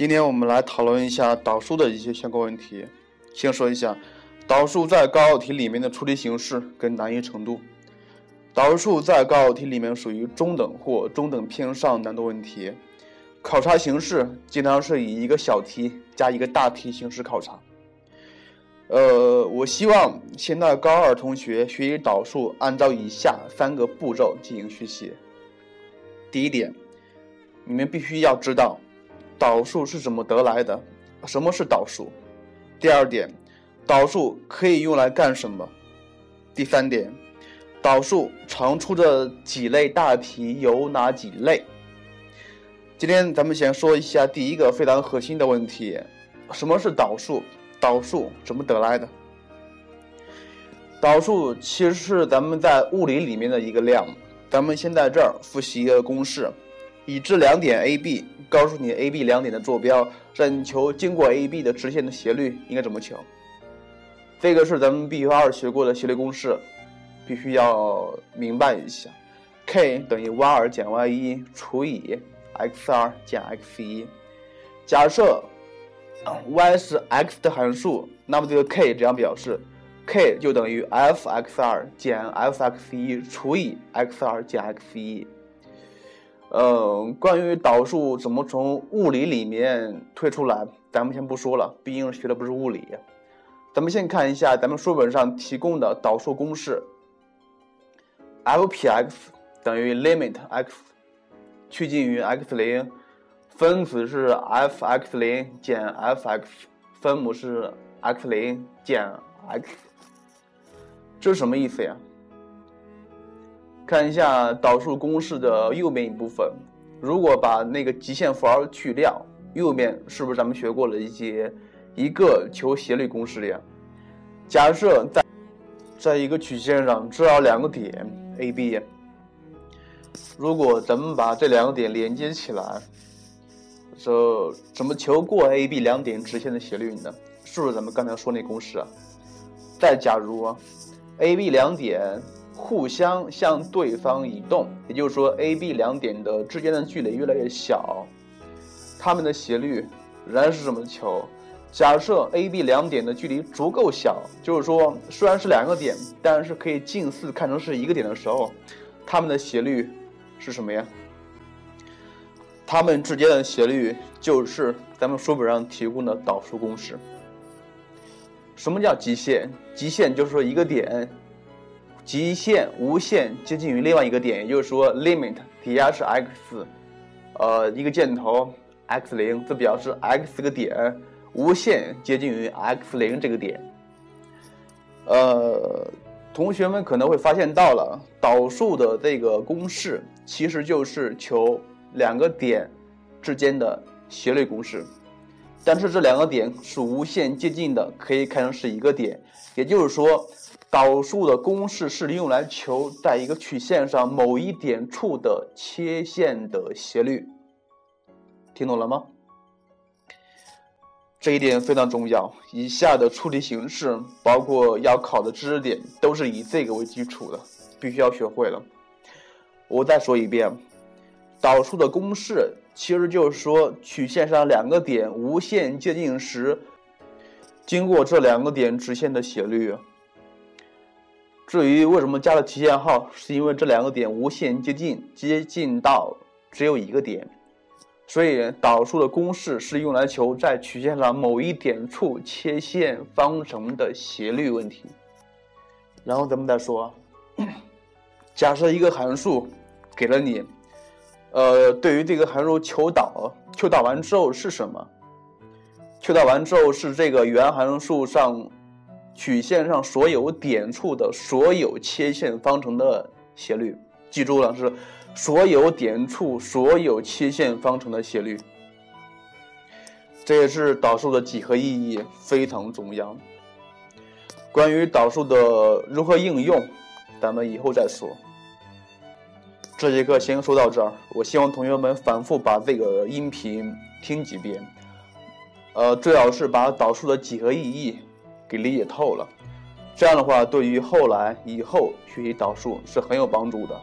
今天我们来讨论一下导数的一些相关问题。先说一下导数在高考题里面的出题形式跟难易程度。导数在高考题里面属于中等或中等偏上难度问题，考察形式经常是以一个小题加一个大题形式考察。呃，我希望现在高二同学学习导数，按照以下三个步骤进行学习。第一点，你们必须要知道导数是怎么得来的，什么是导数。第二点，导数可以用来干什么？第三点，导数常出的几类大题有哪几类？今天咱们先说一下第一个非常核心的问题：什么是导数？导数怎么得来的？导数其实是咱们在物理里面的一个量。咱们先在这儿复习一个公式：已知两点 A、B，告诉你 A、B 两点的坐标，让你求经过 A、B 的直线的斜率，应该怎么求？这个是咱们必修二学过的斜率公式，必须要明白一下。k 等于 y 二减 y 一除以 x 二减 x 一。假设 y 是 x 的函数，那么这个 k 这样表示，k 就等于 f(x2) 减 f(x1) 除以 x2 减 x1。嗯，关于导数怎么从物理里面推出来，咱们先不说了，毕竟学的不是物理。咱们先看一下咱们书本上提供的导数公式：f(p(x) 等于 limit x 趋近于 x 零。分子是 f(x 零减 f(x)，分母是 x 零减 x，这是什么意思呀？看一下导数公式的右边一部分，如果把那个极限符号去掉，右面是不是咱们学过了一些一个求斜率公式呀？假设在在一个曲线上只要两个点 A、B，如果咱们把这两个点连接起来。说怎么求过 A、B 两点直线的斜率呢？是不是咱们刚才说那公式啊？再假如 A、B 两点互相向对方移动，也就是说 A、B 两点的之间的距离越来越小，它们的斜率仍然是怎么求？假设 A、B 两点的距离足够小，就是说虽然是两个点，但是可以近似看成是一个点的时候，它们的斜率是什么呀？它们之间的斜率就是咱们书本上提供的导数公式。什么叫极限？极限就是说一个点极限无限接近于另外一个点，也就是说 limit 底下是 x，呃，一个箭头 x 零，这表示 x 个点无限接近于 x 零这个点。呃，同学们可能会发现到了导数的这个公式，其实就是求。两个点之间的斜率公式，但是这两个点是无限接近的，可以看成是一个点。也就是说，导数的公式是用来求在一个曲线上某一点处的切线的斜率。听懂了吗？这一点非常重要。以下的出题形式，包括要考的知识点，都是以这个为基础的，必须要学会了。我再说一遍。导数的公式其实就是说，曲线上两个点无限接近时，经过这两个点直线的斜率。至于为什么加了提线号，是因为这两个点无限接近，接近到只有一个点，所以导数的公式是用来求在曲线上某一点处切线方程的斜率问题。然后咱们再说，假设一个函数给了你。呃，对于这个函数求导，求导完之后是什么？求导完之后是这个原函数上曲线上所有点处的所有切线方程的斜率。记住了，是所有点处所有切线方程的斜率。这也是导数的几何意义非常重要。关于导数的如何应用，咱们以后再说。这节课先说到这儿，我希望同学们反复把这个音频听几遍，呃，最好是把导数的几何意义给理解透了，这样的话，对于后来以后学习导数是很有帮助的。